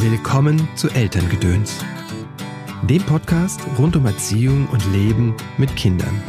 Willkommen zu Elterngedöns, dem Podcast rund um Erziehung und Leben mit Kindern.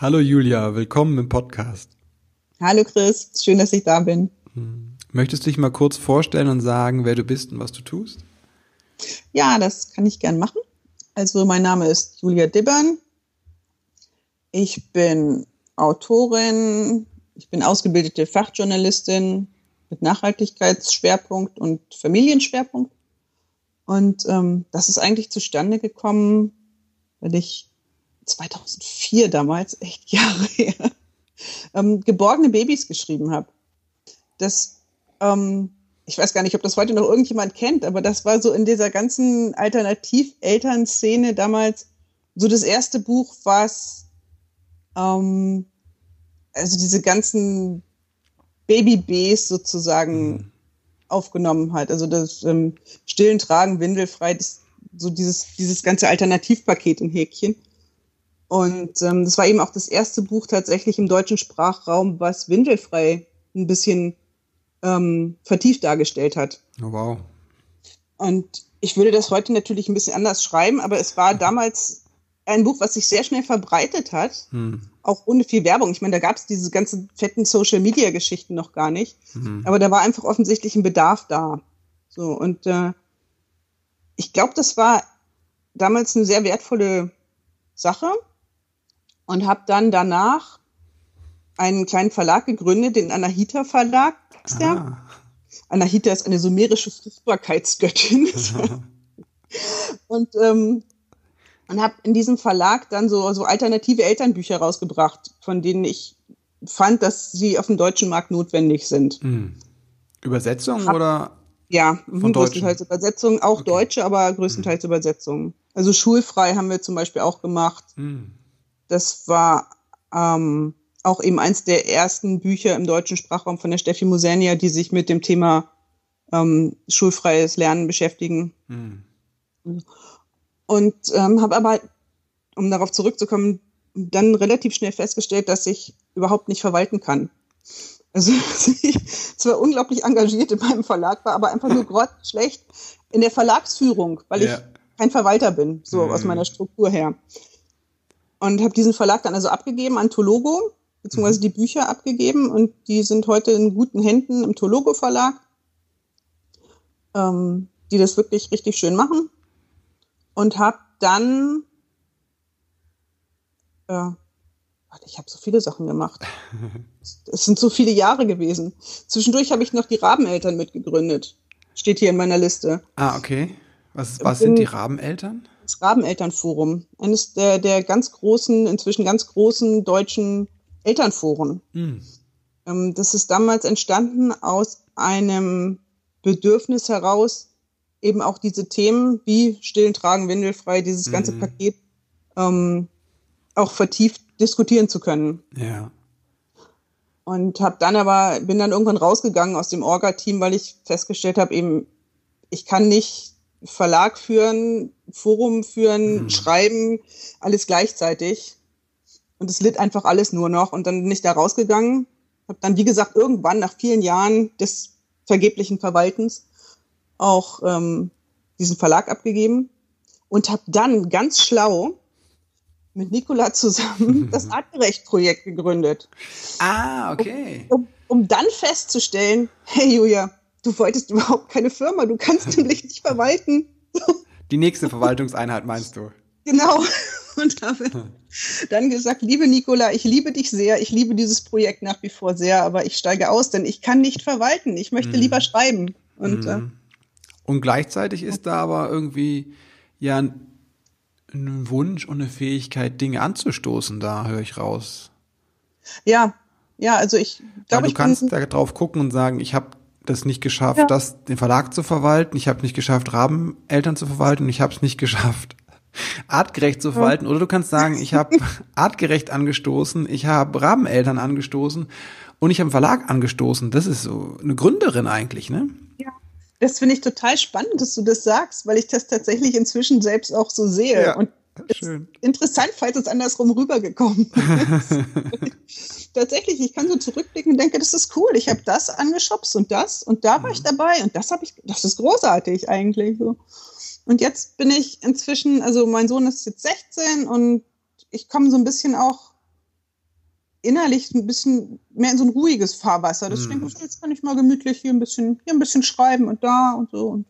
Hallo Julia, willkommen im Podcast. Hallo Chris, schön, dass ich da bin. Hm. Möchtest du dich mal kurz vorstellen und sagen, wer du bist und was du tust? Ja, das kann ich gern machen. Also mein Name ist Julia Dibbern. Ich bin Autorin, ich bin ausgebildete Fachjournalistin mit Nachhaltigkeitsschwerpunkt und Familienschwerpunkt. Und ähm, das ist eigentlich zustande gekommen, weil ich 2004 damals, echt Jahre her, ähm, geborgene Babys geschrieben habe. Das, ähm, ich weiß gar nicht, ob das heute noch irgendjemand kennt, aber das war so in dieser ganzen Alternativ-Elternszene damals so das erste Buch, was ähm, also diese ganzen Babybs sozusagen mhm. aufgenommen hat. Also das ähm, Stillen, Tragen, Windelfrei, das, so dieses, dieses ganze Alternativpaket in Häkchen. Und ähm, das war eben auch das erste Buch tatsächlich im deutschen Sprachraum, was windelfrei ein bisschen ähm, vertieft dargestellt hat. Oh, wow. Und ich würde das heute natürlich ein bisschen anders schreiben, aber es war damals ein Buch, was sich sehr schnell verbreitet hat, hm. auch ohne viel Werbung. Ich meine, da gab es diese ganzen fetten Social-Media-Geschichten noch gar nicht, hm. aber da war einfach offensichtlich ein Bedarf da. So und äh, ich glaube, das war damals eine sehr wertvolle Sache und habe dann danach einen kleinen Verlag gegründet, den Anahita Verlag. Ah. Anahita ist eine sumerische Fruchtbarkeitsgöttin. und ähm, und habe in diesem Verlag dann so, so alternative Elternbücher rausgebracht, von denen ich fand, dass sie auf dem deutschen Markt notwendig sind. Hm. Übersetzung hab, oder? Ja, von größtenteils Übersetzungen, auch okay. deutsche, aber größtenteils hm. Übersetzungen. Also schulfrei haben wir zum Beispiel auch gemacht. Hm. Das war ähm, auch eben eins der ersten Bücher im deutschen Sprachraum von der Steffi Musenia, die sich mit dem Thema ähm, schulfreies Lernen beschäftigen. Mhm. Und ähm, habe aber, um darauf zurückzukommen, dann relativ schnell festgestellt, dass ich überhaupt nicht verwalten kann. Also ich zwar unglaublich engagiert in meinem Verlag war, aber einfach nur grottenschlecht in der Verlagsführung, weil ja. ich kein Verwalter bin, so mhm. aus meiner Struktur her. Und habe diesen Verlag dann also abgegeben an Tologo, beziehungsweise mhm. die Bücher abgegeben und die sind heute in guten Händen im Tologo Verlag, ähm, die das wirklich richtig schön machen. Und habe dann, äh, ich habe so viele Sachen gemacht. Es sind so viele Jahre gewesen. Zwischendurch habe ich noch die Rabeneltern mitgegründet. Steht hier in meiner Liste. Ah, okay. Was, was sind die Rabeneltern? Das Rabenelternforum, eines der, der ganz großen, inzwischen ganz großen deutschen Elternforen. Mhm. Ähm, das ist damals entstanden aus einem Bedürfnis heraus, eben auch diese Themen wie Stillen, Tragen, Windelfrei, dieses ganze mhm. Paket ähm, auch vertieft diskutieren zu können. Ja. Und habe dann aber, bin dann irgendwann rausgegangen aus dem Orga-Team, weil ich festgestellt habe, eben, ich kann nicht Verlag führen, Forum führen, mhm. schreiben, alles gleichzeitig. Und es litt einfach alles nur noch. Und dann bin ich da rausgegangen, habe dann, wie gesagt, irgendwann nach vielen Jahren des vergeblichen Verwaltens auch ähm, diesen Verlag abgegeben und habe dann ganz schlau mit Nicola zusammen das Artgerecht-Projekt gegründet. Ah, okay. Um, um, um, dann festzustellen, hey Julia, du wolltest überhaupt keine Firma, du kannst nämlich nicht verwalten. Die nächste Verwaltungseinheit meinst du? Genau. Und habe dann gesagt, liebe Nicola, ich liebe dich sehr, ich liebe dieses Projekt nach wie vor sehr, aber ich steige aus, denn ich kann nicht verwalten, ich möchte mhm. lieber schreiben. Und, mhm. äh, und gleichzeitig ist da aber irgendwie ja ein, ein Wunsch und eine Fähigkeit, Dinge anzustoßen, da höre ich raus. Ja, ja, also ich glaube, du kannst da drauf gucken und sagen, ich habe das nicht geschafft, ja. das den Verlag zu verwalten, ich habe nicht geschafft, Rabeneltern zu verwalten und ich habe es nicht geschafft, artgerecht zu verwalten. Oder du kannst sagen, ich habe artgerecht angestoßen, ich habe Rabeneltern angestoßen und ich habe einen Verlag angestoßen. Das ist so eine Gründerin eigentlich, ne? Ja. Das finde ich total spannend, dass du das sagst, weil ich das tatsächlich inzwischen selbst auch so sehe. Ja, und schön. interessant, falls es andersrum rübergekommen ist. tatsächlich, ich kann so zurückblicken und denke, das ist cool. Ich habe das angeschubst und das und da war ich mhm. dabei und das habe ich, das ist großartig eigentlich. So. Und jetzt bin ich inzwischen, also mein Sohn ist jetzt 16 und ich komme so ein bisschen auch innerlich ein bisschen mehr in so ein ruhiges Fahrwasser. Das mm. jetzt kann ich mal gemütlich hier ein bisschen, hier ein bisschen schreiben und da und so und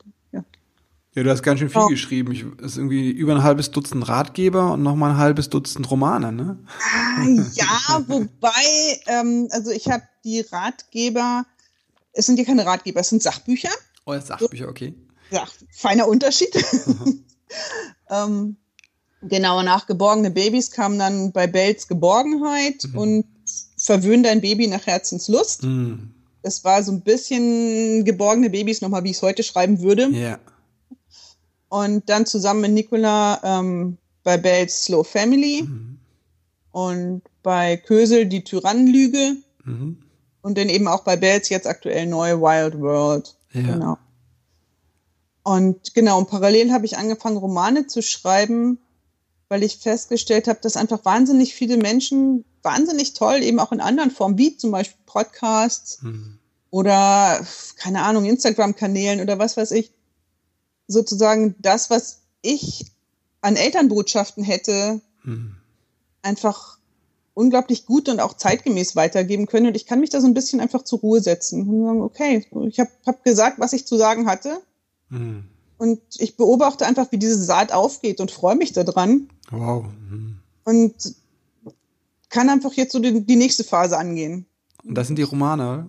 ja. Ja, du hast ganz schön viel ja. geschrieben. Ich, ist irgendwie über ein halbes Dutzend Ratgeber und noch mal ein halbes Dutzend Romane, ne? Ah, ja, wobei, ähm, also ich habe die Ratgeber, es sind ja keine Ratgeber, es sind Sachbücher. Oh, Sachbücher, okay. Ja, feiner Unterschied. ähm, Genau, nach geborgene Babys kam dann bei Bells Geborgenheit mhm. und verwöhnt dein Baby nach Herzenslust. Mhm. Das war so ein bisschen geborgene Babys, nochmal, wie ich es heute schreiben würde. Ja. Und dann zusammen mit Nicola ähm, bei Bells Slow Family mhm. und bei Kösel die Tyrannenlüge mhm. und dann eben auch bei Bells jetzt aktuell neue Wild World. Ja. Genau. Und genau, und parallel habe ich angefangen, Romane zu schreiben, weil ich festgestellt habe, dass einfach wahnsinnig viele Menschen wahnsinnig toll, eben auch in anderen Formen, wie zum Beispiel Podcasts mhm. oder, keine Ahnung, Instagram-Kanälen oder was weiß ich, sozusagen das, was ich an Elternbotschaften hätte, mhm. einfach unglaublich gut und auch zeitgemäß weitergeben können. Und ich kann mich da so ein bisschen einfach zur Ruhe setzen und sagen, okay, ich habe hab gesagt, was ich zu sagen hatte. Mhm. Und ich beobachte einfach, wie diese Saat aufgeht und freue mich daran. Wow. Mhm. Und kann einfach jetzt so die, die, nächste Phase angehen. Und das sind die Romane?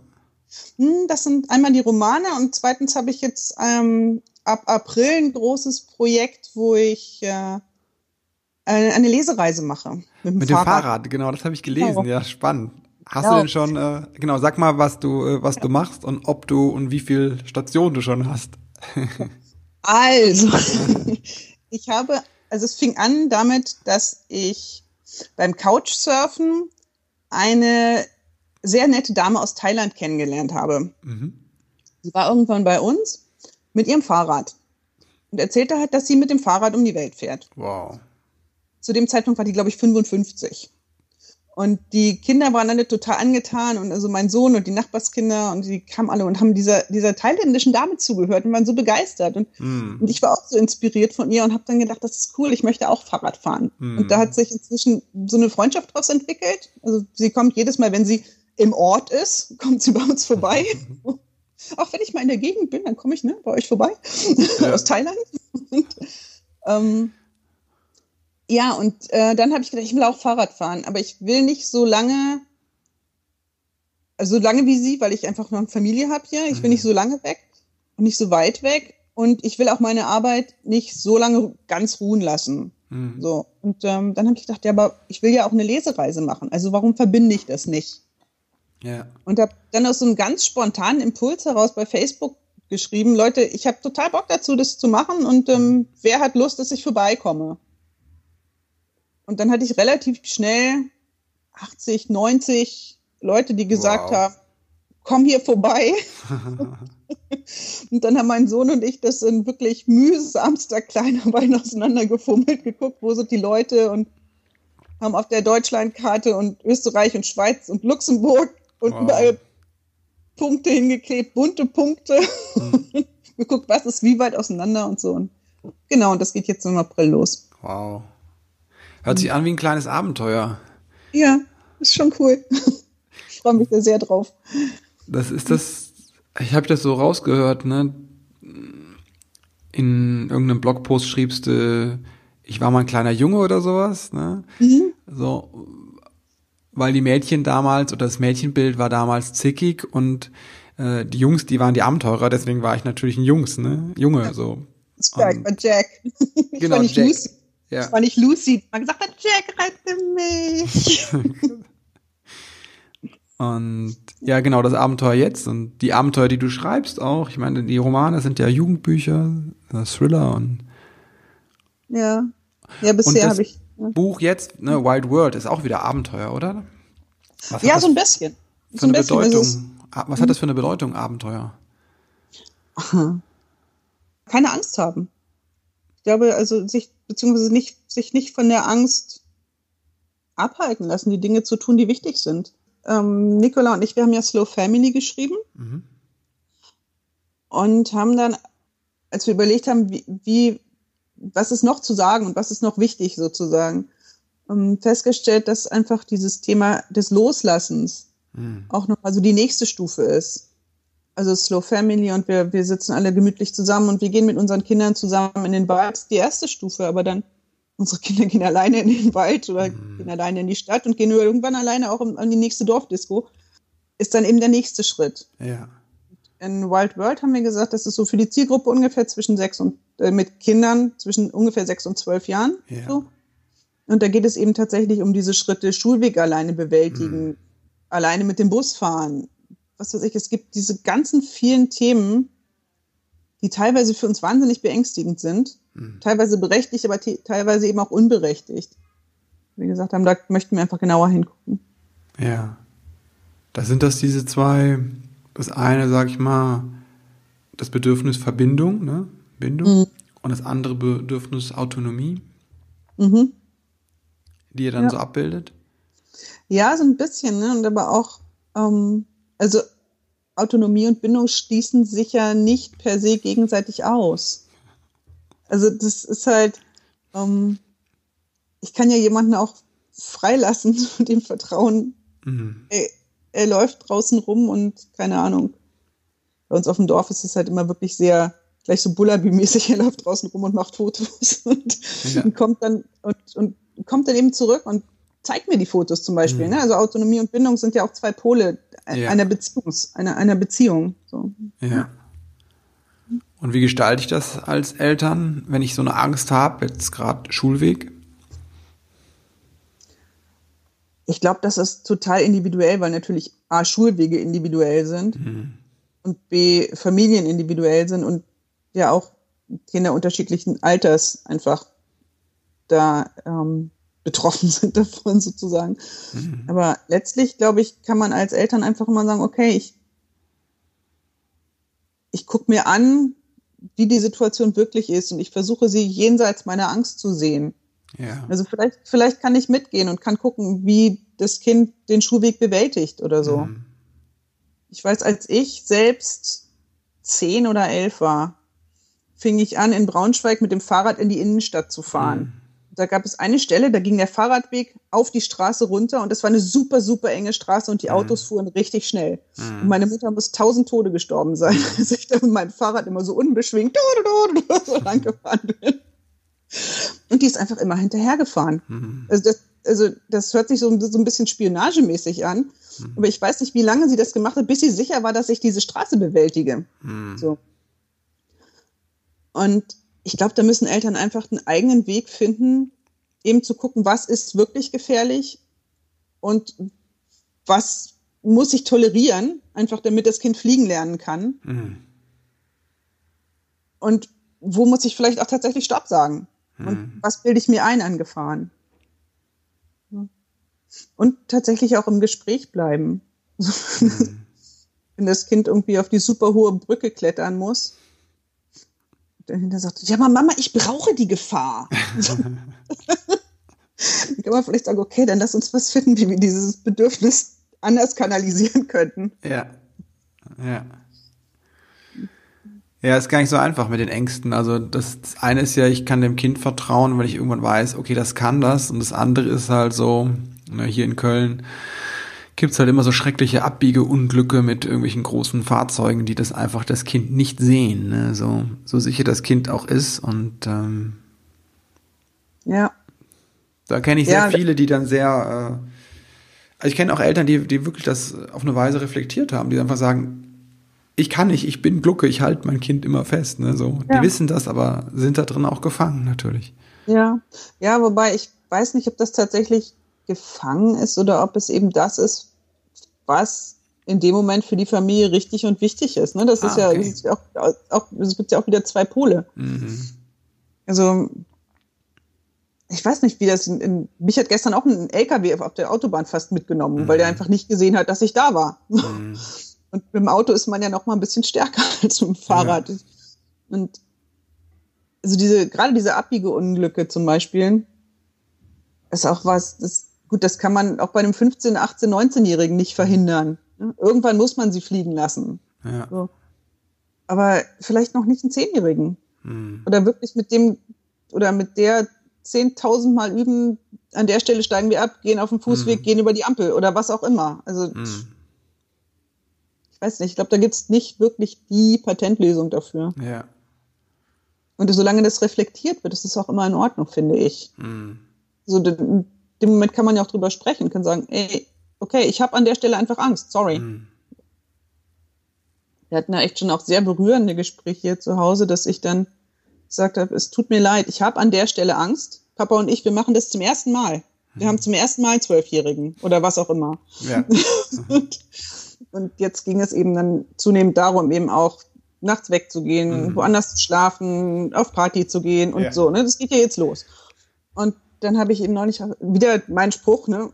Hm, das sind einmal die Romane und zweitens habe ich jetzt ähm, ab April ein großes Projekt, wo ich äh, eine Lesereise mache. Mit dem, mit Fahrrad. dem Fahrrad. genau, das habe ich gelesen. Genau. Ja, spannend. Hast genau. du denn schon, äh, genau, sag mal, was du, äh, was du machst und ob du und wie viel Stationen du schon hast. also, ich habe also es fing an damit, dass ich beim Couchsurfen eine sehr nette Dame aus Thailand kennengelernt habe. Mhm. Sie war irgendwann bei uns mit ihrem Fahrrad und erzählte halt, dass sie mit dem Fahrrad um die Welt fährt. Wow. Zu dem Zeitpunkt war die, glaube ich, 55. Und die Kinder waren alle total angetan und also mein Sohn und die Nachbarskinder und die kamen alle und haben dieser, dieser thailändischen Dame zugehört und waren so begeistert. Und, mm. und ich war auch so inspiriert von ihr und habe dann gedacht, das ist cool, ich möchte auch Fahrrad fahren. Mm. Und da hat sich inzwischen so eine Freundschaft draus entwickelt. Also sie kommt jedes Mal, wenn sie im Ort ist, kommt sie bei uns vorbei. auch wenn ich mal in der Gegend bin, dann komme ich ne, bei euch vorbei ja. aus Thailand. Und, ähm, ja, und äh, dann habe ich gedacht, ich will auch Fahrrad fahren, aber ich will nicht so lange, also so lange wie sie, weil ich einfach noch eine Familie habe hier. Ich will mhm. nicht so lange weg und nicht so weit weg. Und ich will auch meine Arbeit nicht so lange ganz ruhen lassen. Mhm. So. Und ähm, dann habe ich gedacht, ja, aber ich will ja auch eine Lesereise machen. Also warum verbinde ich das nicht? Ja. Und habe dann aus so einem ganz spontanen Impuls heraus bei Facebook geschrieben, Leute, ich habe total Bock dazu, das zu machen und ähm, wer hat Lust, dass ich vorbeikomme? Und dann hatte ich relativ schnell 80, 90 Leute, die gesagt wow. haben, komm hier vorbei. und dann haben mein Sohn und ich das in wirklich mühsamster kleiner Wein auseinandergefummelt, geguckt, wo sind die Leute und haben auf der Deutschlandkarte und Österreich und Schweiz und Luxemburg und wow. überall Punkte hingeklebt, bunte Punkte. Mhm. geguckt, was ist wie weit auseinander und so. Und genau, und das geht jetzt im April los. Wow. Hört sich an wie ein kleines Abenteuer. Ja, ist schon cool. ich freue mich da sehr drauf. Das ist das, ich habe das so rausgehört, ne? In irgendeinem Blogpost schriebst du, ich war mal ein kleiner Junge oder sowas, ne? Mhm. So, weil die Mädchen damals oder das Mädchenbild war damals zickig und äh, die Jungs, die waren die Abenteurer, deswegen war ich natürlich ein Jungs, ne? Junge, ja. so. Stark, um, Jack. Ich genau, war nicht Jack. Lucy. Ja. Ich war nicht Lucy. Man gesagt hat, Jack, rette mich. und ja, genau, das Abenteuer jetzt und die Abenteuer, die du schreibst auch. Ich meine, die Romane sind ja Jugendbücher, Thriller und ja. Ja, bisher habe ich. Ja. Buch jetzt, ne, Wild World, ist auch wieder Abenteuer, oder? ja, so ein bisschen. Für so eine bisschen, Bedeutung. Ah, was hat das für eine Bedeutung, Abenteuer? Keine Angst haben. Ich glaube, also sich, beziehungsweise nicht, sich nicht von der Angst abhalten lassen, die Dinge zu tun, die wichtig sind. Ähm, Nicola und ich, wir haben ja Slow Family geschrieben mhm. und haben dann, als wir überlegt haben, wie, wie, was ist noch zu sagen und was ist noch wichtig sozusagen, ähm, festgestellt, dass einfach dieses Thema des Loslassens mhm. auch noch also die nächste Stufe ist. Also Slow Family und wir, wir sitzen alle gemütlich zusammen und wir gehen mit unseren Kindern zusammen in den Wald. Die erste Stufe, aber dann unsere Kinder gehen alleine in den Wald oder mhm. gehen alleine in die Stadt und gehen irgendwann alleine auch an die nächste Dorfdisco. Ist dann eben der nächste Schritt. Ja. In Wild World haben wir gesagt, das ist so für die Zielgruppe ungefähr zwischen sechs und mit Kindern zwischen ungefähr sechs und zwölf Jahren. Ja. So. Und da geht es eben tatsächlich um diese Schritte Schulweg alleine bewältigen, mhm. alleine mit dem Bus fahren. Was weiß ich, es gibt diese ganzen vielen Themen, die teilweise für uns wahnsinnig beängstigend sind, mhm. teilweise berechtigt, aber teilweise eben auch unberechtigt. Wie gesagt haben, da möchten wir einfach genauer hingucken. Ja. Da sind das diese zwei, das eine, sag ich mal, das Bedürfnis Verbindung, ne? Bindung. Mhm. Und das andere Bedürfnis Autonomie. Mhm die ihr dann ja. so abbildet? Ja, so ein bisschen, ne? Und aber auch, ähm, also Autonomie und Bindung schließen sich ja nicht per se gegenseitig aus. Also das ist halt, ähm, ich kann ja jemanden auch freilassen und ihm vertrauen. Mhm. Er, er, läuft draußen rum und keine Ahnung. Bei uns auf dem Dorf ist es halt immer wirklich sehr gleich so Bullaby-mäßig. Er läuft draußen rum und macht Fotos und, ja. und kommt dann und, und kommt dann eben zurück und zeigt mir die Fotos zum Beispiel. Mhm. Ne? Also Autonomie und Bindung sind ja auch zwei Pole ja. einer, Beziehungs, einer, einer Beziehung. So. Ja. Und wie gestalte ich das als Eltern, wenn ich so eine Angst habe, jetzt gerade Schulweg? Ich glaube, das ist total individuell, weil natürlich A, Schulwege individuell sind mhm. und B, Familien individuell sind und ja auch Kinder unterschiedlichen Alters einfach da ähm, betroffen sind davon sozusagen. Mhm. Aber letztlich, glaube ich, kann man als Eltern einfach immer sagen, okay, ich, ich gucke mir an, wie die Situation wirklich ist und ich versuche sie jenseits meiner Angst zu sehen. Ja. Also vielleicht, vielleicht kann ich mitgehen und kann gucken, wie das Kind den Schulweg bewältigt oder so. Mhm. Ich weiß, als ich selbst zehn oder elf war, fing ich an, in Braunschweig mit dem Fahrrad in die Innenstadt zu fahren. Mhm da gab es eine Stelle, da ging der Fahrradweg auf die Straße runter und das war eine super, super enge Straße und die mhm. Autos fuhren richtig schnell. Mhm. Und meine Mutter muss tausend Tode gestorben sein, als ich da mit meinem Fahrrad immer so unbeschwingt so lang gefahren bin. Und die ist einfach immer hinterhergefahren. Mhm. Also, das, also das hört sich so, so ein bisschen spionagemäßig an. Mhm. Aber ich weiß nicht, wie lange sie das gemacht hat, bis sie sicher war, dass ich diese Straße bewältige. Mhm. So. Und ich glaube, da müssen Eltern einfach einen eigenen Weg finden, eben zu gucken, was ist wirklich gefährlich und was muss ich tolerieren, einfach damit das Kind fliegen lernen kann. Mhm. Und wo muss ich vielleicht auch tatsächlich Stopp sagen? Mhm. Und was bilde ich mir ein an Gefahren? Und tatsächlich auch im Gespräch bleiben. Mhm. wenn das Kind irgendwie auf die super hohe Brücke klettern muss. Dahinter sagt, ja, aber Mama, ich brauche die Gefahr. dann kann man vielleicht sagen, okay, dann lass uns was finden, wie wir dieses Bedürfnis anders kanalisieren könnten. Ja. Ja. Ja, ist gar nicht so einfach mit den Ängsten. Also das, das eine ist ja, ich kann dem Kind vertrauen, weil ich irgendwann weiß, okay, das kann das. Und das andere ist halt so, ne, hier in Köln gibt's halt immer so schreckliche Abbiegeunglücke mit irgendwelchen großen Fahrzeugen, die das einfach das Kind nicht sehen. Ne? So, so sicher das Kind auch ist. Und ähm, ja. Da kenne ich sehr ja, viele, die dann sehr äh, also ich kenne auch Eltern, die, die wirklich das auf eine Weise reflektiert haben, die einfach sagen, ich kann nicht, ich bin Glucke, ich halte mein Kind immer fest. Ne? So, ja. Die wissen das, aber sind da drin auch gefangen natürlich. Ja, ja, wobei ich weiß nicht, ob das tatsächlich gefangen ist oder ob es eben das ist, was in dem Moment für die Familie richtig und wichtig ist. Ne? Das ah, ist ja, okay. ist auch, auch, es gibt ja auch wieder zwei Pole. Mhm. Also ich weiß nicht, wie das in, in, mich hat gestern auch ein LKW auf der Autobahn fast mitgenommen, mhm. weil der mhm. einfach nicht gesehen hat, dass ich da war. Mhm. Und mit dem Auto ist man ja noch mal ein bisschen stärker als mit dem Fahrrad. Ja. Und also diese, gerade diese Abbiegeunglücke zum Beispiel, ist auch was, das, gut, das kann man auch bei einem 15, 18, 19-Jährigen nicht verhindern. Irgendwann muss man sie fliegen lassen. Ja. So. Aber vielleicht noch nicht einen Zehnjährigen. Mhm. Oder wirklich mit dem, oder mit der 10.000 Mal üben, an der Stelle steigen wir ab, gehen auf den Fußweg, mhm. gehen über die Ampel oder was auch immer. Also mhm. ich weiß nicht, ich glaube, da gibt es nicht wirklich die Patentlösung dafür. Ja. Und solange das reflektiert wird, ist es auch immer in Ordnung, finde ich. Mhm. So, dem Moment kann man ja auch drüber sprechen, kann sagen, ey, okay, ich habe an der Stelle einfach Angst, sorry. Mhm. Wir hatten ja echt schon auch sehr berührende Gespräche hier zu Hause, dass ich dann gesagt habe, es tut mir leid, ich habe an der Stelle Angst. Papa und ich, wir machen das zum ersten Mal. Wir haben zum ersten Mal Zwölfjährigen oder was auch immer. Ja. und, und, jetzt ging es eben dann zunehmend darum, eben auch nachts wegzugehen, mhm. woanders zu schlafen, auf Party zu gehen und ja. so. Ne? Das geht ja jetzt los. Und dann habe ich eben neulich wieder meinen Spruch, ne?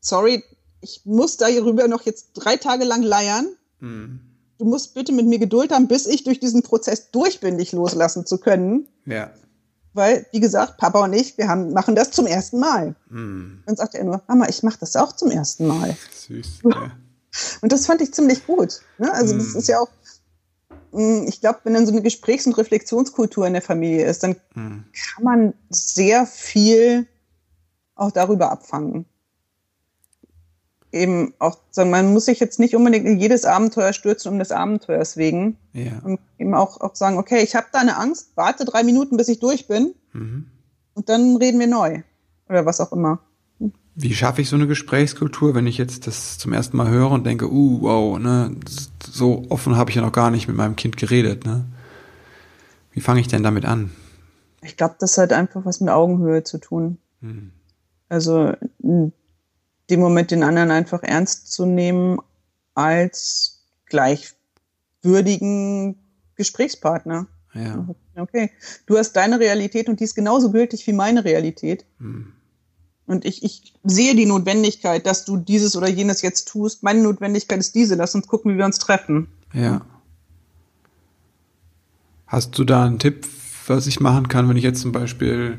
Sorry, ich muss da hierüber noch jetzt drei Tage lang leiern. Mhm du musst bitte mit mir Geduld haben, bis ich durch diesen Prozess durch bin, dich loslassen zu können. Ja. Weil, wie gesagt, Papa und ich, wir haben, machen das zum ersten Mal. Mm. Dann sagt er nur, Mama, ich mache das auch zum ersten Mal. Süß. Ja. Und das fand ich ziemlich gut. Ne? Also mm. das ist ja auch, ich glaube, wenn dann so eine Gesprächs- und Reflexionskultur in der Familie ist, dann mm. kann man sehr viel auch darüber abfangen eben auch sagen, man muss sich jetzt nicht unbedingt in jedes Abenteuer stürzen um des Abenteuers wegen. Ja. Und eben auch, auch sagen, okay, ich habe da eine Angst, warte drei Minuten, bis ich durch bin mhm. und dann reden wir neu. Oder was auch immer. Wie schaffe ich so eine Gesprächskultur, wenn ich jetzt das zum ersten Mal höre und denke, uh, wow, ne, so offen habe ich ja noch gar nicht mit meinem Kind geredet, ne? Wie fange ich denn damit an? Ich glaube, das hat einfach was mit Augenhöhe zu tun. Mhm. Also dem Moment den anderen einfach ernst zu nehmen als gleichwürdigen Gesprächspartner. Ja. Okay, du hast deine Realität und die ist genauso gültig wie meine Realität. Hm. Und ich, ich sehe die Notwendigkeit, dass du dieses oder jenes jetzt tust. Meine Notwendigkeit ist diese. Lass uns gucken, wie wir uns treffen. Ja. Hast du da einen Tipp, was ich machen kann, wenn ich jetzt zum Beispiel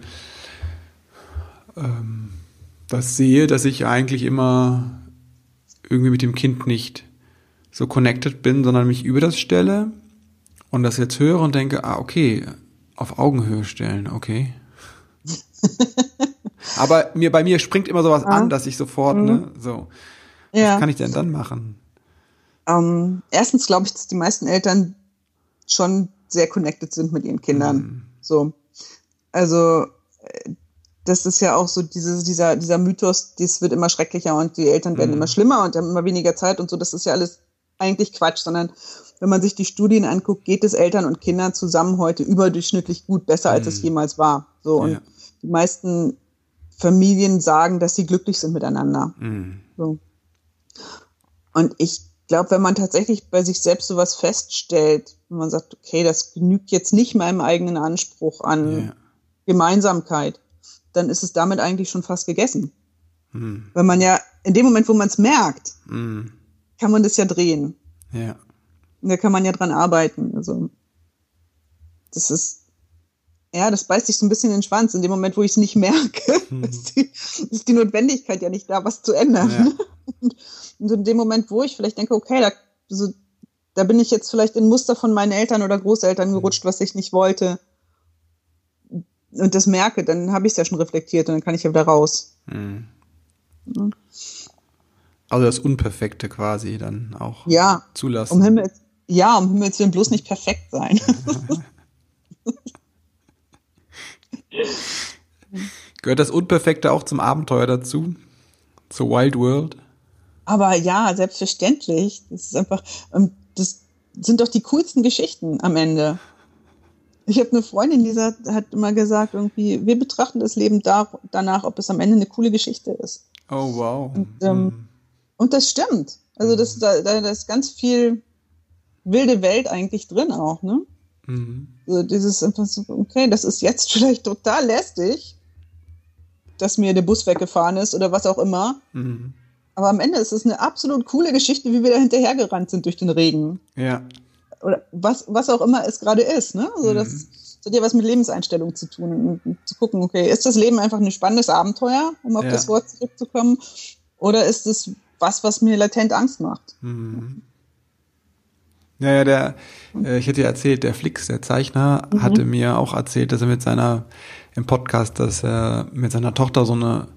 ähm, das sehe, dass ich eigentlich immer irgendwie mit dem Kind nicht so connected bin, sondern mich über das stelle und das jetzt höre und denke, ah, okay, auf Augenhöhe stellen, okay. Aber mir, bei mir springt immer sowas ah. an, dass ich sofort, mhm. ne, so. Ja. Was kann ich denn dann machen? Ähm, erstens glaube ich, dass die meisten Eltern schon sehr connected sind mit ihren Kindern. Mhm. So. Also, äh, das ist ja auch so dieses, dieser, dieser Mythos, das wird immer schrecklicher und die Eltern werden mhm. immer schlimmer und haben immer weniger Zeit und so. Das ist ja alles eigentlich Quatsch, sondern wenn man sich die Studien anguckt, geht es Eltern und Kindern zusammen heute überdurchschnittlich gut, besser als es mhm. jemals war. So und ja. die meisten Familien sagen, dass sie glücklich sind miteinander. Mhm. So. Und ich glaube, wenn man tatsächlich bei sich selbst sowas feststellt, wenn man sagt, okay, das genügt jetzt nicht meinem eigenen Anspruch an ja. Gemeinsamkeit, dann ist es damit eigentlich schon fast gegessen. Mhm. Weil man ja in dem Moment, wo man es merkt, mhm. kann man das ja drehen. Ja. Und da kann man ja dran arbeiten. Also das ist, ja, das beißt sich so ein bisschen in den Schwanz. In dem Moment, wo ich es nicht merke, mhm. ist, die, ist, die, Notwendigkeit ja nicht da, was zu ändern. Ja. Und, in dem Moment, wo ich vielleicht denke, okay, da, so, da bin ich jetzt vielleicht in Muster von meinen Eltern oder Großeltern gerutscht, was ich nicht wollte. Und das merke, dann habe ich es ja schon reflektiert und dann kann ich ja wieder raus. Mhm. Also das Unperfekte quasi dann auch ja, zulassen. Um Himmels, ja, um Himmels Willen bloß nicht perfekt sein. Gehört das Unperfekte auch zum Abenteuer dazu? Zur Wild World? Aber ja, selbstverständlich. Das ist einfach, ähm, das sind doch die coolsten Geschichten am Ende. Ich habe eine Freundin, die hat immer gesagt, irgendwie, wir betrachten das Leben da, danach, ob es am Ende eine coole Geschichte ist. Oh, wow. Und, ähm, mhm. und das stimmt. Also das, da, da ist ganz viel wilde Welt eigentlich drin auch, ne? Mhm. So dieses einfach so, okay, das ist jetzt vielleicht total lästig, dass mir der Bus weggefahren ist oder was auch immer. Mhm. Aber am Ende ist es eine absolut coole Geschichte, wie wir da hinterhergerannt sind durch den Regen. Ja. Oder was, was auch immer es gerade ist, ne? Also mhm. das, das hat ja was mit Lebenseinstellung zu tun. Und, und zu gucken, okay, ist das Leben einfach ein spannendes Abenteuer, um auf ja. das Wort zurückzukommen? Oder ist es was, was mir latent Angst macht? Mhm. Ja, ja, der, äh, ich hätte ja erzählt, der Flix, der Zeichner, mhm. hatte mir auch erzählt, dass er mit seiner, im Podcast, dass er mit seiner Tochter so eine,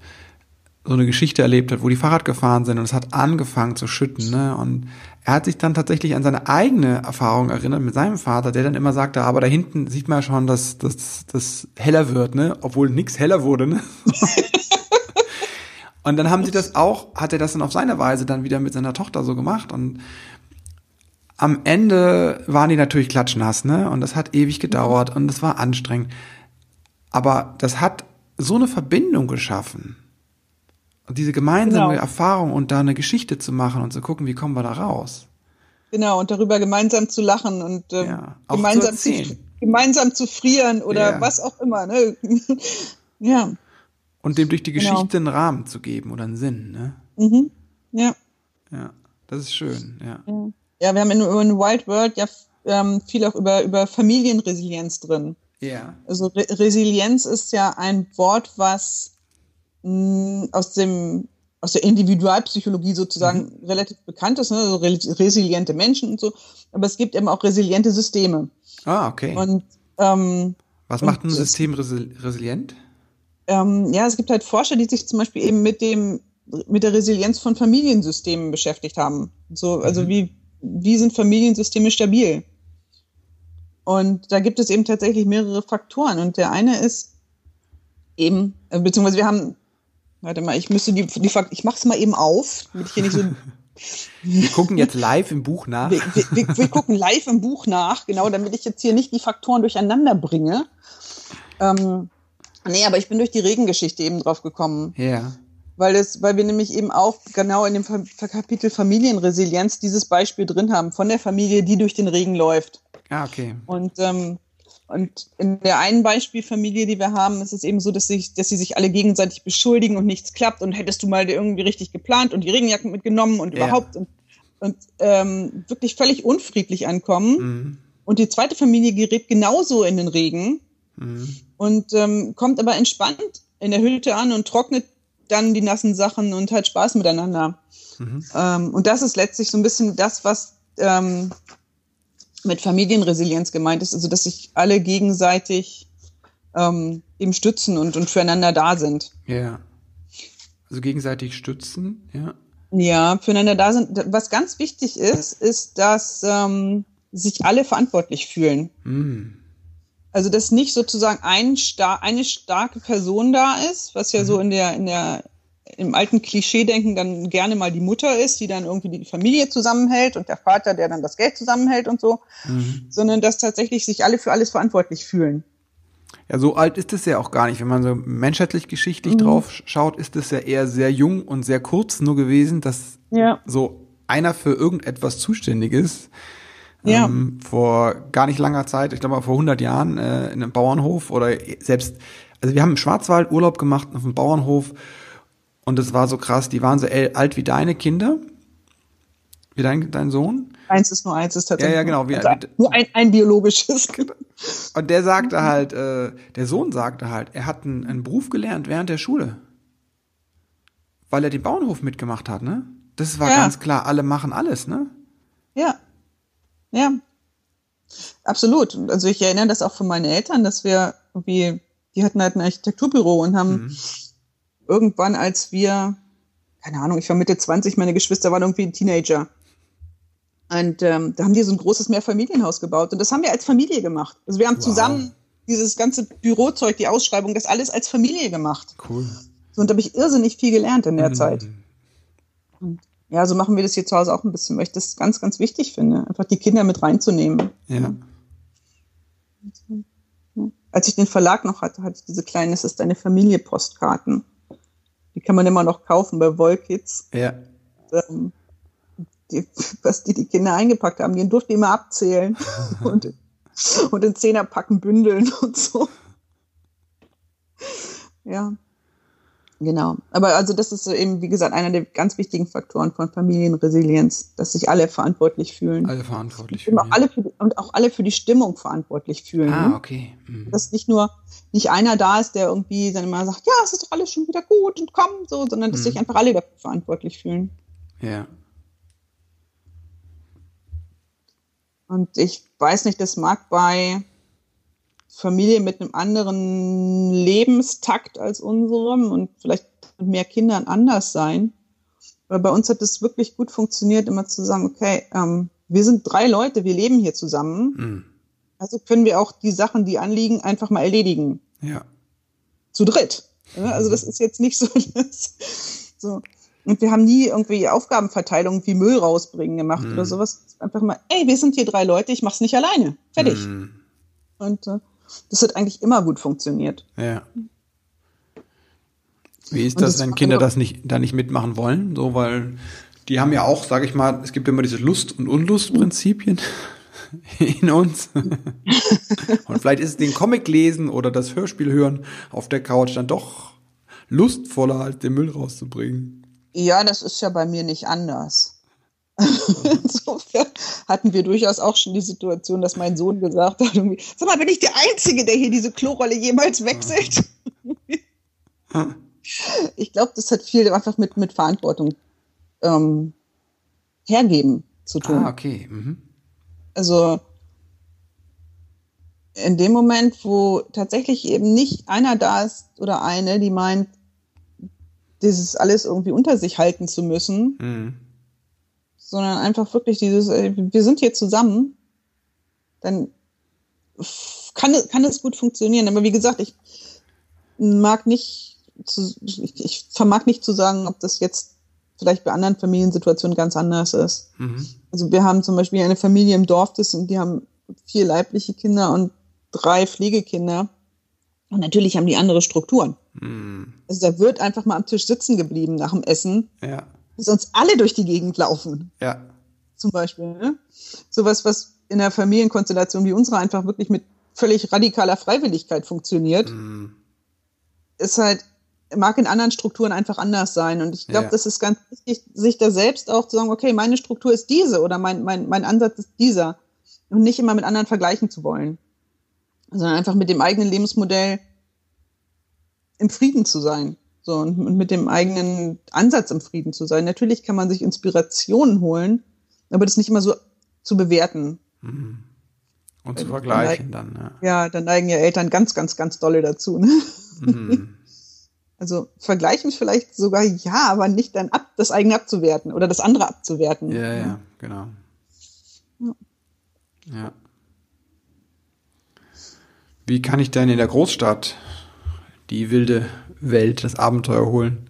so eine Geschichte erlebt hat, wo die Fahrrad gefahren sind und es hat angefangen zu schütten, ne? Und er hat sich dann tatsächlich an seine eigene Erfahrung erinnert mit seinem Vater, der dann immer sagte, aber da hinten sieht man schon, dass das heller wird, ne? Obwohl nichts heller wurde, ne? und dann haben sie das auch, hat er das dann auf seine Weise dann wieder mit seiner Tochter so gemacht und am Ende waren die natürlich klatschnass, ne? Und das hat ewig gedauert und es war anstrengend. Aber das hat so eine Verbindung geschaffen. Und diese gemeinsame genau. Erfahrung und da eine Geschichte zu machen und zu gucken, wie kommen wir da raus. Genau, und darüber gemeinsam zu lachen und ähm, ja, gemeinsam, zu, gemeinsam zu frieren oder ja. was auch immer. Ne? ja. Und dem durch die genau. Geschichte genau. einen Rahmen zu geben oder einen Sinn. Ne? Mhm. Ja. Ja, das ist schön, ja. ja. Ja, wir haben in, in Wild World ja ähm, viel auch über, über Familienresilienz drin. Ja. Also Re Resilienz ist ja ein Wort, was mh, mm, aus dem aus der Individualpsychologie sozusagen mhm. relativ bekannt ist, ne? also resiliente Menschen und so. Aber es gibt eben auch resiliente Systeme. Ah, okay. Und ähm, was macht ein System resi resilient? Ähm, ja, es gibt halt Forscher, die sich zum Beispiel eben mit dem mit der Resilienz von Familiensystemen beschäftigt haben. So, also mhm. wie wie sind Familiensysteme stabil? Und da gibt es eben tatsächlich mehrere Faktoren. Und der eine ist eben, äh, beziehungsweise wir haben, warte mal, ich müsste die, die ich mach's mal eben auf, damit ich hier nicht so. Wir gucken jetzt live im Buch nach. Wir, wir, wir, gucken live im Buch nach, genau, damit ich jetzt hier nicht die Faktoren durcheinander bringe. Ähm, nee, aber ich bin durch die Regengeschichte eben drauf gekommen. Ja weil es, weil wir nämlich eben auch genau in dem Kapitel Familienresilienz dieses Beispiel drin haben von der Familie, die durch den Regen läuft. Ah, okay. Und ähm, und in der einen Beispielfamilie, die wir haben, ist es eben so, dass, sich, dass sie sich alle gegenseitig beschuldigen und nichts klappt und hättest du mal irgendwie richtig geplant und die Regenjacken mitgenommen und ja. überhaupt und, und ähm, wirklich völlig unfriedlich ankommen. Mhm. Und die zweite Familie gerät genauso in den Regen mhm. und ähm, kommt aber entspannt in der Hütte an und trocknet dann die nassen Sachen und hat Spaß miteinander. Mhm. Ähm, und das ist letztlich so ein bisschen das, was ähm, mit Familienresilienz gemeint ist, also dass sich alle gegenseitig ähm, eben stützen und, und füreinander da sind. Ja. Also gegenseitig stützen, ja. Ja, füreinander da sind. Was ganz wichtig ist, ist, dass ähm, sich alle verantwortlich fühlen. Mhm. Also dass nicht sozusagen ein star eine starke Person da ist, was ja mhm. so in der, in der, im alten Klischee-Denken dann gerne mal die Mutter ist, die dann irgendwie die Familie zusammenhält und der Vater, der dann das Geld zusammenhält und so, mhm. sondern dass tatsächlich sich alle für alles verantwortlich fühlen. Ja, so alt ist es ja auch gar nicht. Wenn man so menschheitlich geschichtlich mhm. drauf schaut, ist es ja eher sehr jung und sehr kurz nur gewesen, dass ja. so einer für irgendetwas zuständig ist. Ja. Ähm, vor gar nicht langer Zeit, ich glaube vor 100 Jahren, äh, in einem Bauernhof oder selbst, also wir haben im Schwarzwald Urlaub gemacht auf einem Bauernhof und es war so krass, die waren so alt wie deine Kinder. Wie dein, dein Sohn? Eins ist nur eins, ist tatsächlich. Ja, ja, genau. Wie, also, nur ein, ein biologisches. Und der sagte halt, äh, der Sohn sagte halt, er hat einen, einen Beruf gelernt während der Schule. Weil er den Bauernhof mitgemacht hat, ne? Das war Ja. ganz klar, alle machen alles, ne? Ja. Ja. Absolut. Und Also ich erinnere das auch von meinen Eltern, dass wir irgendwie, die hatten halt ein Architekturbüro und haben Mhm. irgendwann, als wir, keine Ahnung, ich war Mitte 20, meine Geschwister waren irgendwie Teenager. Und ähm, da haben die so ein großes Mehrfamilienhaus gebaut. Und das haben wir als Familie gemacht. Also wir haben Wow. zusammen dieses ganze Bürozeug, die Ausschreibung, das alles als Familie gemacht. Cool. So, und da habe ich irrsinnig viel gelernt in der Mhm. Zeit. Ja, so machen wir das hier zu Hause auch ein bisschen, weil ich das ganz, ganz wichtig finde, einfach die Kinder mit reinzunehmen. Ja. Als ich den Verlag noch hatte, hatte ich diese kleinen, das ist eine Familie Postkarten. Die kann man immer noch kaufen bei Wollkids. Ja. Ähm, die, was die die Kinder eingepackt haben, den durften die immer abzählen und, und in Zehnerpacken bündeln und so. Ja, genau. Aber also das ist so eben, wie gesagt, einer der ganz wichtigen Faktoren von Familienresilienz, dass sich alle verantwortlich fühlen. Alle verantwortlich. Und auch alle die, und auch alle für die Stimmung verantwortlich fühlen. Ah, ne? okay. Mhm. Dass nicht nur nicht einer da ist, der irgendwie dann immer sagt, ja, es ist doch alles schon wieder gut und komm, so, sondern dass Mhm. sich einfach alle dafür verantwortlich fühlen. Ja. Und ich weiß nicht, das mag bei Familien mit einem anderen Lebenstakt als unserem und vielleicht mit mehr Kindern anders sein. Aber bei uns hat es wirklich gut funktioniert, immer zu sagen, okay, ähm, wir sind drei Leute, wir leben hier zusammen. Mhm. Also können wir auch die Sachen, die anliegen, einfach mal erledigen. Ja. Zu dritt. Also das ist jetzt nicht so, dass, so. Und wir haben nie irgendwie Aufgabenverteilung wie Müll rausbringen gemacht Mhm. oder sowas. Einfach mal, ey, wir sind hier drei Leute, ich mach's nicht alleine. Fertig. Mhm. Und äh, das hat eigentlich immer gut funktioniert. Ja. Wie ist das, das wenn Kinder das nicht, da nicht mitmachen wollen? So, weil die haben ja auch, sage ich mal, es gibt immer diese Lust- und Unlustprinzipien in uns. und vielleicht ist den Comic lesen oder das Hörspiel hören auf der Couch dann doch lustvoller, als den Müll rauszubringen. Ja, das ist ja bei mir nicht anders. Insofern hatten wir durchaus auch schon die Situation, dass mein Sohn gesagt hat, irgendwie, sag mal, bin ich der Einzige, der hier diese Klorolle jemals wechselt? ich glaube, das hat viel einfach mit, mit Verantwortung ähm, hergeben zu tun. Ah, okay. Mhm. Also in dem Moment, wo tatsächlich eben nicht einer da ist oder eine, die meint, dieses alles irgendwie unter sich halten zu müssen, Mhm. Sondern einfach wirklich dieses, äh, wir sind hier zusammen, dann kann, es- kann es gut funktionieren. Aber wie gesagt, ich mag nicht, zu, ich, ich vermag nicht zu sagen, ob das jetzt vielleicht bei anderen Familiensituationen ganz anders ist. Mhm. Also wir haben zum Beispiel eine Familie im Dorf, das sind, die haben vier leibliche Kinder und drei Pflegekinder. Und natürlich haben die andere Strukturen. Mhm. Also da wird einfach mal am Tisch sitzen geblieben nach dem Essen, Ja. Sonst alle durch die Gegend laufen, Ja. zum Beispiel. Ne? Sowas, was in einer Familienkonstellation wie unserer einfach wirklich mit völlig radikaler Freiwilligkeit funktioniert, Mhm. ist halt, mag in anderen Strukturen einfach anders sein. Und ich glaube, Ja. das ist ganz wichtig, sich da selbst auch zu sagen, okay, meine Struktur ist diese oder mein, mein, mein Ansatz ist dieser. Und nicht immer mit anderen vergleichen zu wollen. Sondern einfach mit dem eigenen Lebensmodell im Frieden zu sein. So, und, und mit dem eigenen Ansatz im Frieden zu sein. Natürlich kann man sich Inspirationen holen, aber das nicht immer so zu bewerten. Mhm. Und zu Äh, vergleichen dann, ja. Ja, da neigen ja Eltern ganz, ganz, ganz dolle dazu. Ne? Mhm. Also vergleichen vielleicht sogar ja, aber nicht dann ab, das eigene abzuwerten oder das andere abzuwerten. Ja, ja, genau. Ja. Ja. Wie kann ich denn in der Großstadt die wilde Welt, das Abenteuer holen?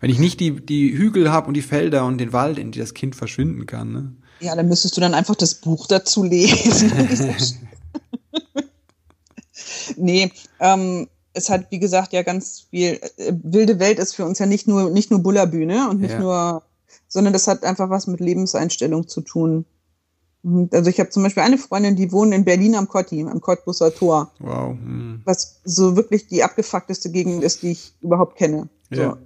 Wenn ich nicht die, die Hügel habe und die Felder und den Wald, in die das Kind verschwinden kann. Ne? Ja, dann müsstest du dann einfach das Buch dazu lesen. nee, ähm, es hat, wie gesagt, ja ganz viel, äh, wilde Welt ist für uns ja nicht nur, nicht nur Bullerbühne und nicht Ja. nur, sondern das hat einfach was mit Lebenseinstellung zu tun. Und Also ich habe zum Beispiel eine Freundin, die wohnt in Berlin am Kotti, am Cottbusser Tor, Wow. Hm. was so wirklich die abgefuckteste Gegend ist, die ich überhaupt kenne. So. Ja.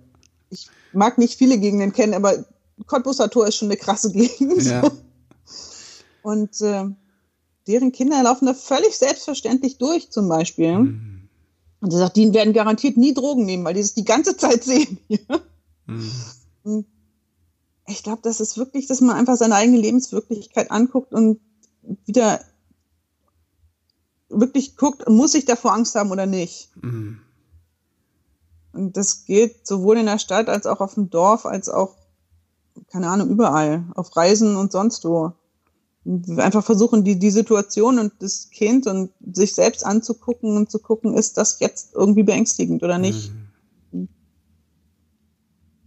Ich mag nicht viele Gegenden kennen, aber Cottbuser Tor ist schon eine krasse Gegend. Ja. So. Und äh, deren Kinder laufen da völlig selbstverständlich durch, zum Beispiel. Mhm. Und er sagt, die werden garantiert nie Drogen nehmen, weil die es die ganze Zeit sehen. mhm. Ich glaube, das ist wirklich, dass man einfach seine eigene Lebenswirklichkeit anguckt und wieder wirklich guckt, muss ich davor Angst haben oder nicht. Mhm. Und das geht sowohl in der Stadt als auch auf dem Dorf, als auch, keine Ahnung, überall, auf Reisen und sonst wo. Und einfach versuchen, die, die Situation und das Kind und sich selbst anzugucken und zu gucken, ist das jetzt irgendwie beängstigend oder nicht. Mhm.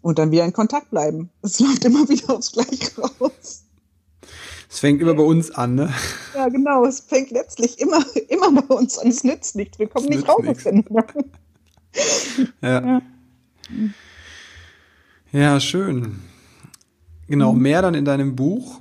Und dann wieder in Kontakt bleiben. Es läuft immer wieder aufs Gleiche raus. Es fängt immer bei uns an, ne? Ja, genau. Es fängt letztlich immer, immer bei uns an. Es nützt nichts. Wir kommen es nicht raus ja. ja. Ja, schön. Genau, mhm. mehr dann in deinem Buch.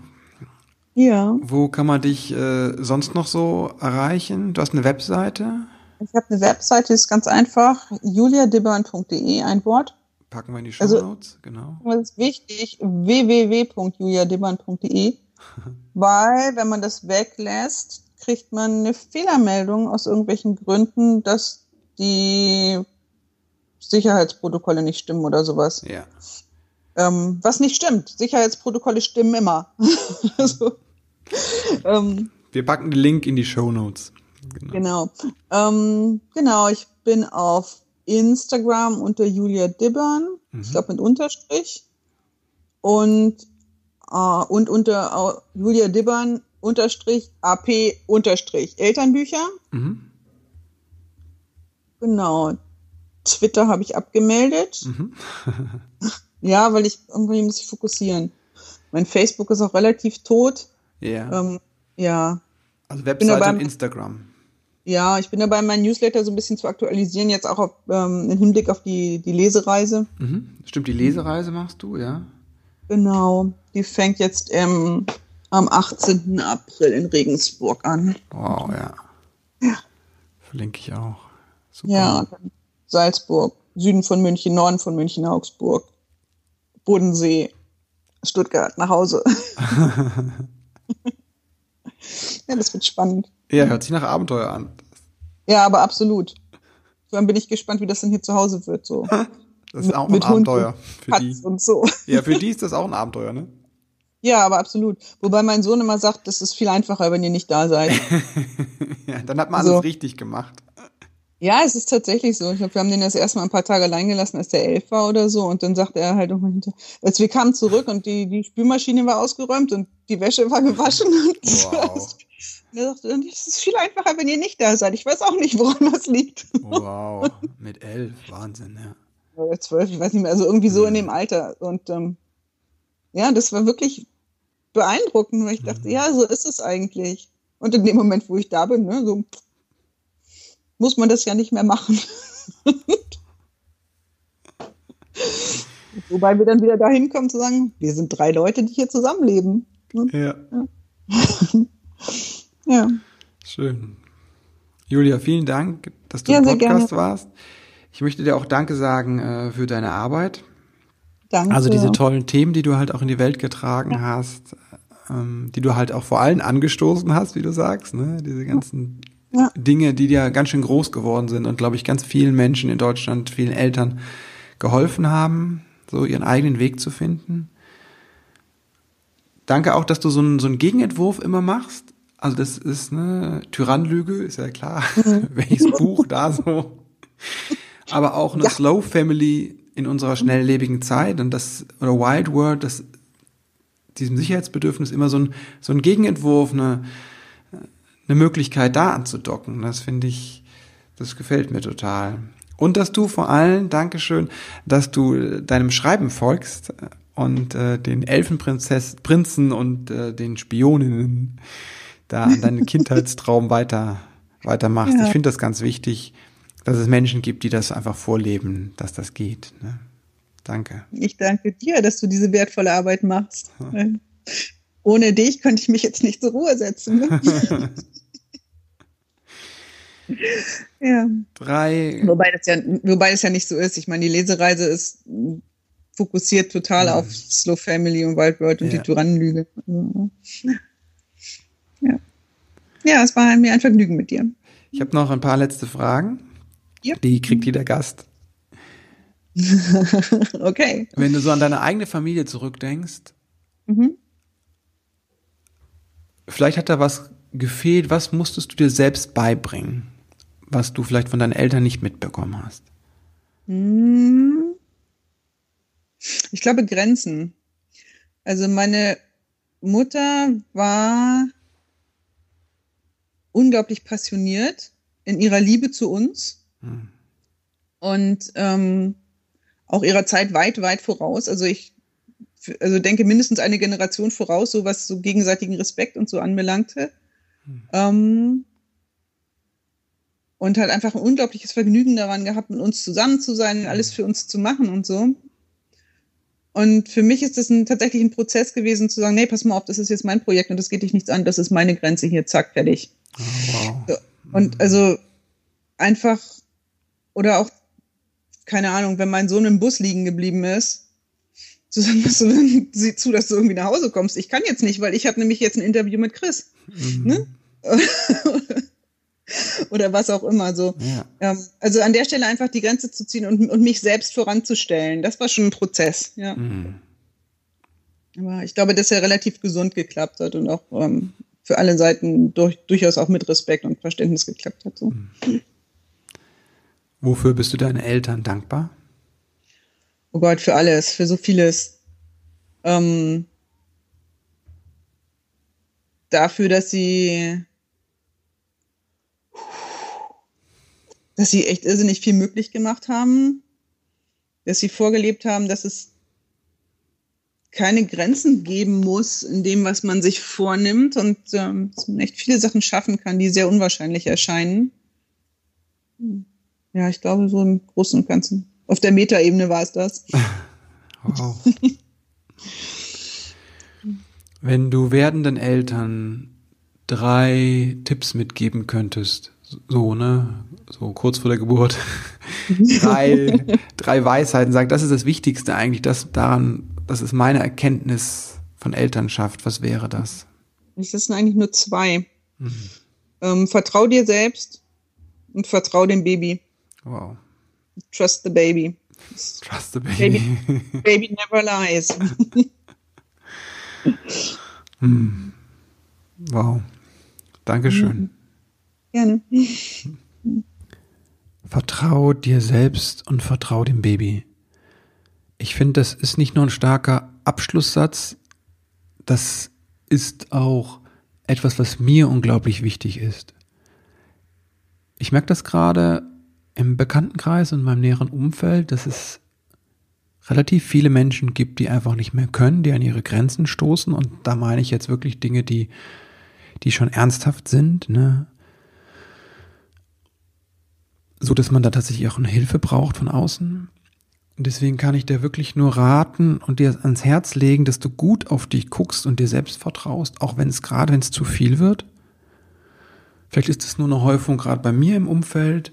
Ja. Wo kann man dich äh, sonst noch so erreichen? Du hast eine Webseite? Ich habe eine Webseite, die ist ganz einfach, juliadibbern.de, ein Wort. Packen wir in die Show Notes, also, genau. Das ist wichtig, www.juliadibbern.de. weil wenn man das weglässt, kriegt man eine Fehlermeldung aus irgendwelchen Gründen, dass die Sicherheitsprotokolle nicht stimmen oder sowas. Ja. Ähm, was nicht stimmt. Sicherheitsprotokolle stimmen immer. also, ähm, Wir packen den Link in die Show Notes. Genau. Genau. Ähm, genau, ich bin auf Instagram unter Julia Dibbern, mhm. ich glaube mit Unterstrich. Und Uh, und unter uh, Julia Dibbern unterstrich AP unterstrich Elternbücher. Mhm. Genau. Twitter habe ich abgemeldet. Mhm. ja, weil ich irgendwie muss ich fokussieren. Mein Facebook ist auch relativ tot. Yeah. Ähm, ja. Also Website dabei, und Instagram. Ja, ich bin dabei, mein Newsletter so ein bisschen zu aktualisieren, jetzt auch auf, ähm, im Hinblick auf die, die Lesereise. Mhm. Stimmt, die Lesereise machst du, ja? Genau, die fängt jetzt im, am 18. April in Regensburg an. Wow, ja. Ja. Verlinke ich auch. Super. Ja, Salzburg, Süden von München, Norden von München, Augsburg, Bodensee, Stuttgart, nach Hause. ja, das wird spannend. Ja, hört sich nach Abenteuer an. Ja, aber absolut. Dann bin ich gespannt, wie das denn hier zu Hause wird. So. Das ist auch ein Abenteuer für die. Und so. Ja, für die ist das auch ein Abenteuer, ne? Ja, aber absolut. Wobei mein Sohn immer sagt, das ist viel einfacher, wenn ihr nicht da seid. ja, dann hat man alles so. richtig gemacht. Ja, es ist tatsächlich so. Ich glaube, wir haben den das erstmal ein paar Tage allein gelassen, als der elf war oder so. Und dann sagte er halt irgendwann hinter, als wir kamen zurück und die, die Spülmaschine war ausgeräumt und die Wäsche war gewaschen. Und wow. Er sagte, es ist viel einfacher, wenn ihr nicht da seid. Ich weiß auch nicht, woran das liegt. Wow, mit elf, Wahnsinn, ja oder zwölf, ich weiß nicht mehr, also irgendwie so in dem Alter. Und ähm, ja, das war wirklich beeindruckend, weil ich dachte, mhm. ja, so ist es eigentlich. Und in dem Moment, wo ich da bin, ne, so muss man das ja nicht mehr machen. Wobei wir dann wieder dahin kommen zu sagen, wir sind drei Leute, die hier zusammenleben. Ja. Ja. ja. Schön. Julia, vielen Dank, dass du ja, im Podcast warst. Ich möchte dir auch Danke sagen äh, für deine Arbeit. Danke. Also diese tollen Themen, die du halt auch in die Welt getragen ja. hast, ähm, die du halt auch vor allem angestoßen hast, wie du sagst, ne? Diese ganzen ja. Dinge, die dir ganz schön groß geworden sind und glaube ich ganz vielen Menschen in Deutschland, vielen Eltern geholfen haben, so ihren eigenen Weg zu finden. Danke auch, dass du so einen, so einen Gegenentwurf immer machst. Also das ist eine Tyrannlüge, ist ja klar, mhm. welches Buch da so aber auch eine ja. Slow Family in unserer schnelllebigen Zeit und das, oder Wild World, das, diesem Sicherheitsbedürfnis immer so ein, so ein Gegenentwurf, eine, eine Möglichkeit da anzudocken. Das finde ich, das gefällt mir total. Und dass du vor allem, Dankeschön, dass du deinem Schreiben folgst und äh, den Elfenprinzen und äh, den Spioninnen da an deinen Kindheitstraum weiter weitermachst. Ja. Ich finde das ganz wichtig, dass es Menschen gibt, die das einfach vorleben, dass das geht. Ne? Danke. Ich danke dir, dass du diese wertvolle Arbeit machst. Hm. Ohne dich könnte ich mich jetzt nicht zur Ruhe setzen. Ne? ja. Drei. Wobei das, ja, wobei das ja nicht so ist. Ich meine, die Lesereise ist fokussiert total mhm. auf Slow Family und Wild World und ja. die Tyrannenlüge. Ja. es war mir ein Vergnügen mit dir. Ich habe noch ein paar letzte Fragen. Ja. Die kriegt jeder Gast. okay. Wenn du so an deine eigene Familie zurückdenkst, mhm. vielleicht hat da was gefehlt. Was musstest du dir selbst beibringen, was du vielleicht von deinen Eltern nicht mitbekommen hast? Hm. Ich glaube Grenzen. Also meine Mutter war unglaublich passioniert in ihrer Liebe zu uns hm. und ähm, auch ihrer Zeit weit, weit voraus. Also ich also denke mindestens eine Generation voraus, so was so gegenseitigen Respekt und so anbelangte. Hm. Ähm, und hat einfach ein unglaubliches Vergnügen daran gehabt, mit uns zusammen zu sein und alles für uns zu machen und so. Und für mich ist das ein, tatsächlich ein Prozess gewesen, zu sagen, nee, pass mal auf, das ist jetzt mein Projekt und das geht dich nichts an, das ist meine Grenze hier, zack, fertig. Oh, wow. Und also einfach, oder auch, keine Ahnung, wenn mein Sohn im Bus liegen geblieben ist, zu sagen, du, sieh zu, dass du irgendwie nach Hause kommst. Ich kann jetzt nicht, weil ich habe nämlich jetzt ein Interview mit Chris. Mhm. Ne? oder was auch immer so. Ja. Ähm, also an der Stelle einfach die Grenze zu ziehen und, und mich selbst voranzustellen, das war schon ein Prozess, ja. Mhm. Aber ich glaube, dass er relativ gesund geklappt hat und auch ähm, für alle Seiten durch, durchaus auch mit Respekt und Verständnis geklappt hat. So. Mhm. Wofür bist du deinen Eltern dankbar? Oh Gott, für alles, für so vieles. Ähm, dafür, dass sie dass sie echt irrsinnig viel möglich gemacht haben, dass sie vorgelebt haben, dass es keine Grenzen geben muss in dem, was man sich vornimmt und ähm, echt viele Sachen schaffen kann, die sehr unwahrscheinlich erscheinen. Ja, ich glaube, so im Großen und Ganzen. Auf der Metaebene war es das. Wow. Wenn du werdenden Eltern drei Tipps mitgeben könntest, so, ne, so kurz vor der Geburt, drei, drei Weisheiten sagt, das ist das Wichtigste eigentlich, das daran, das ist meine Erkenntnis von Elternschaft. Was wäre das? Das sind eigentlich nur zwei. Mhm. Ähm, vertrau dir selbst und vertrau dem Baby. Wow. Trust the baby. Trust the baby. Baby, baby never lies. hm. Wow. Dankeschön. Gerne. Vertrau dir selbst und vertrau dem Baby. Ich finde, das ist nicht nur ein starker Abschlusssatz, das ist auch etwas, was mir unglaublich wichtig ist. Ich merke das gerade im Bekanntenkreis und meinem näheren Umfeld, dass es relativ viele Menschen gibt, die einfach nicht mehr können, die an ihre Grenzen stoßen. Und da meine ich jetzt wirklich Dinge, die, die schon ernsthaft sind. Ne? so dass man da tatsächlich auch eine Hilfe braucht von außen. Und deswegen kann ich dir wirklich nur raten und dir ans Herz legen, dass du gut auf dich guckst und dir selbst vertraust, auch wenn es gerade, wenn es zu viel wird. Vielleicht ist es nur eine Häufung gerade bei mir im Umfeld.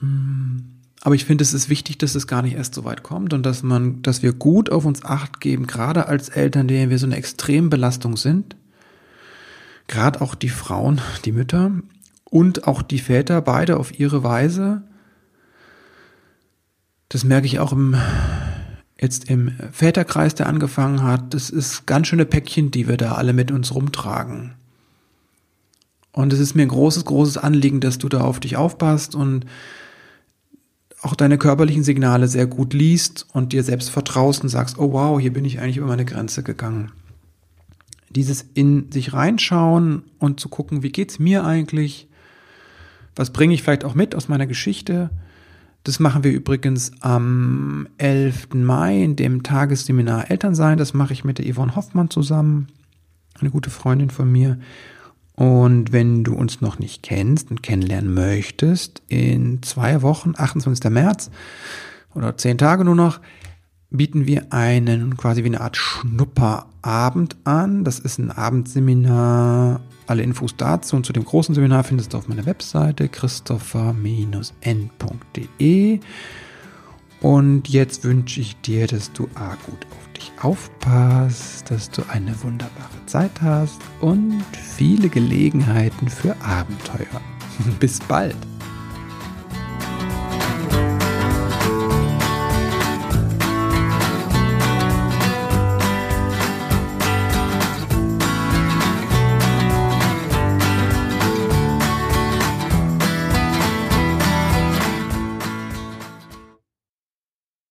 Mm, aber ich finde, es ist wichtig, dass es gar nicht erst so weit kommt und dass man, dass wir gut auf uns Acht geben, gerade als Eltern, denen wir so eine Extrembelastung sind. Gerade auch die Frauen, die Mütter, und auch die Väter, beide auf ihre Weise. Das merke ich auch im, jetzt im Väterkreis, der angefangen hat. Das ist ganz schöne Päckchen, die wir da alle mit uns rumtragen. Und es ist mir ein großes, großes Anliegen, dass du da auf dich aufpasst und auch deine körperlichen Signale sehr gut liest und dir selbst vertraust und sagst, oh wow, hier bin ich eigentlich über meine Grenze gegangen. Dieses in sich reinschauen und zu gucken, wie geht's mir eigentlich? Was bringe ich vielleicht auch mit aus meiner Geschichte? Das machen wir übrigens am 11. Mai in dem Tagesseminar Elternsein. Das mache ich mit der Yvonne Hoffmann zusammen, eine gute Freundin von mir. Und wenn du uns noch nicht kennst und kennenlernen möchtest, in zwei Wochen, 28. März oder zehn Tage nur noch, bieten wir einen quasi wie eine Art Schnupperabend an. Das ist ein Abendseminar. Alle Infos dazu und zu dem großen Seminar findest du auf meiner Webseite christopher-n.de. Und jetzt wünsche ich dir, dass du A gut auf dich aufpasst, dass du eine wunderbare Zeit hast und viele Gelegenheiten für Abenteuer. Bis bald.